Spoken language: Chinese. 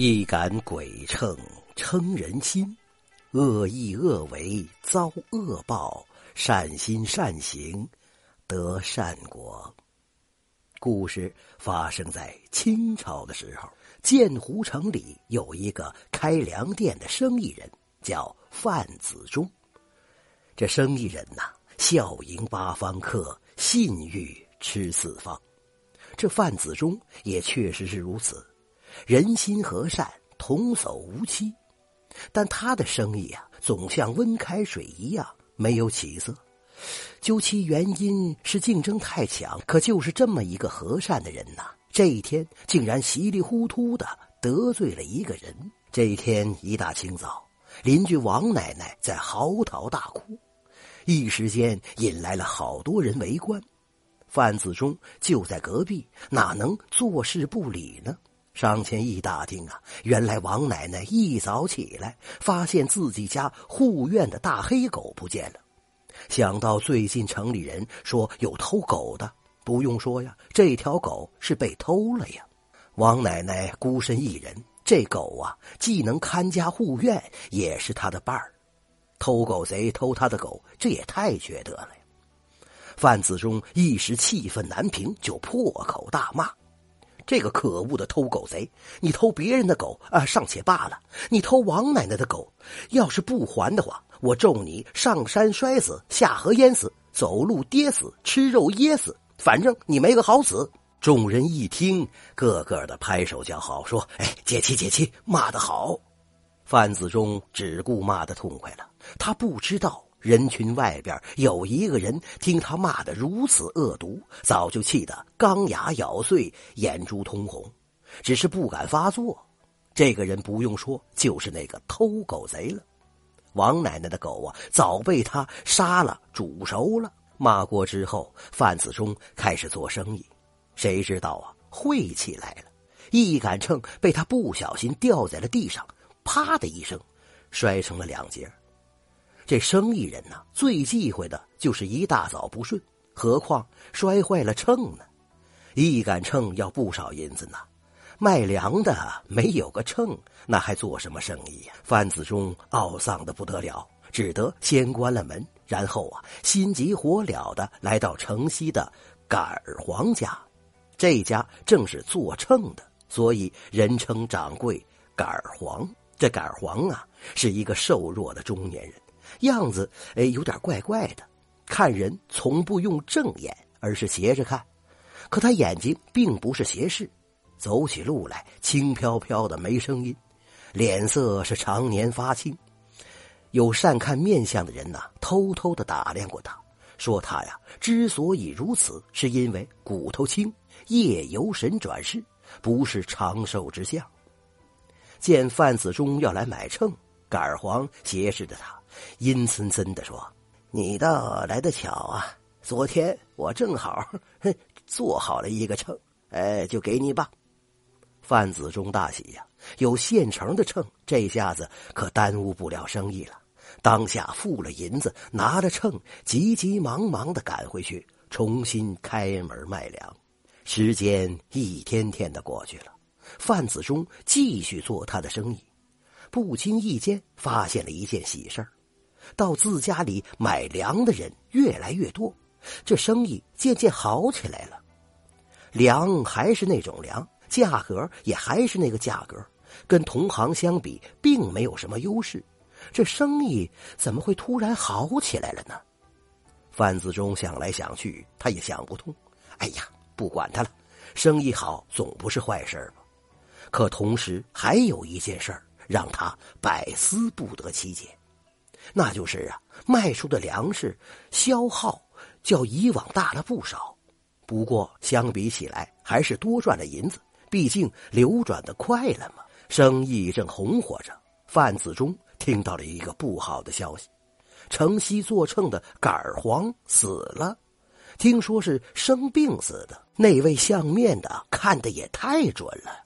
一杆鬼秤称人心，恶意恶为遭恶报，善心善行得善果。故事发生在清朝的时候，建湖城里有一个开粮店的生意人，叫范子忠。这生意人呐，笑迎八方客，信誉吃四方。这范子忠也确实是如此。人心和善，童叟无欺，但他的生意啊，总像温开水一样没有起色。究其原因，是竞争太强。可就是这么一个和善的人呐，这一天竟然稀里糊涂的得罪了一个人。这一天一大清早，邻居王奶奶在嚎啕大哭，一时间引来了好多人围观。范子忠就在隔壁，哪能坐视不理呢？上前一打听啊，原来王奶奶一早起来，发现自己家护院的大黑狗不见了。想到最近城里人说有偷狗的，不用说呀，这条狗是被偷了呀。王奶奶孤身一人，这狗啊，既能看家护院，也是她的伴儿。偷狗贼偷她的狗，这也太缺德了呀！范子忠一时气愤难平，就破口大骂。这个可恶的偷狗贼！你偷别人的狗啊，尚且罢了，你偷王奶奶的狗，要是不还的话，我咒你上山摔死，下河淹死，走路跌死，吃肉噎死，反正你没个好死！众人一听，个个的拍手叫好，说：“哎，解气解气，骂得好！”范子忠只顾骂得痛快了，他不知道。人群外边有一个人，听他骂得如此恶毒，早就气得钢牙咬碎，眼珠通红，只是不敢发作。这个人不用说，就是那个偷狗贼了。王奶奶的狗啊，早被他杀了煮熟了。骂过之后，范子忠开始做生意，谁知道啊，晦气来了，一杆秤被他不小心掉在了地上，啪的一声，摔成了两截。这生意人呐，最忌讳的就是一大早不顺，何况摔坏了秤呢？一杆秤要不少银子呢，卖粮的没有个秤，那还做什么生意呀？范子忠懊丧的不得了，只得先关了门，然后啊，心急火燎的来到城西的杆儿黄家，这家正是做秤的，所以人称掌柜杆儿黄。这杆儿黄啊，是一个瘦弱的中年人。样子哎，有点怪怪的，看人从不用正眼，而是斜着看。可他眼睛并不是斜视，走起路来轻飘飘的，没声音，脸色是常年发青。有善看面相的人呐，偷偷的打量过他，说他呀，之所以如此，是因为骨头轻，夜游神转世，不是长寿之相。见范子忠要来买秤，杆黄斜视着他。阴森森的说：“你倒来得巧啊！昨天我正好做好了一个秤，哎，就给你吧。”范子忠大喜呀，有现成的秤，这下子可耽误不了生意了。当下付了银子，拿着秤，急急忙忙的赶回去，重新开门卖粮。时间一天天的过去了，范子忠继续做他的生意，不经意间发现了一件喜事儿。到自家里买粮的人越来越多，这生意渐渐好起来了。粮还是那种粮，价格也还是那个价格，跟同行相比并没有什么优势。这生意怎么会突然好起来了呢？范子忠想来想去，他也想不通。哎呀，不管他了，生意好总不是坏事吧？可同时还有一件事儿让他百思不得其解。那就是啊，卖出的粮食消耗较以往大了不少，不过相比起来还是多赚了银子，毕竟流转的快了嘛。生意正红火着，范子忠听到了一个不好的消息：城西做秤的杆儿黄死了，听说是生病死的。那位相面的看的也太准了。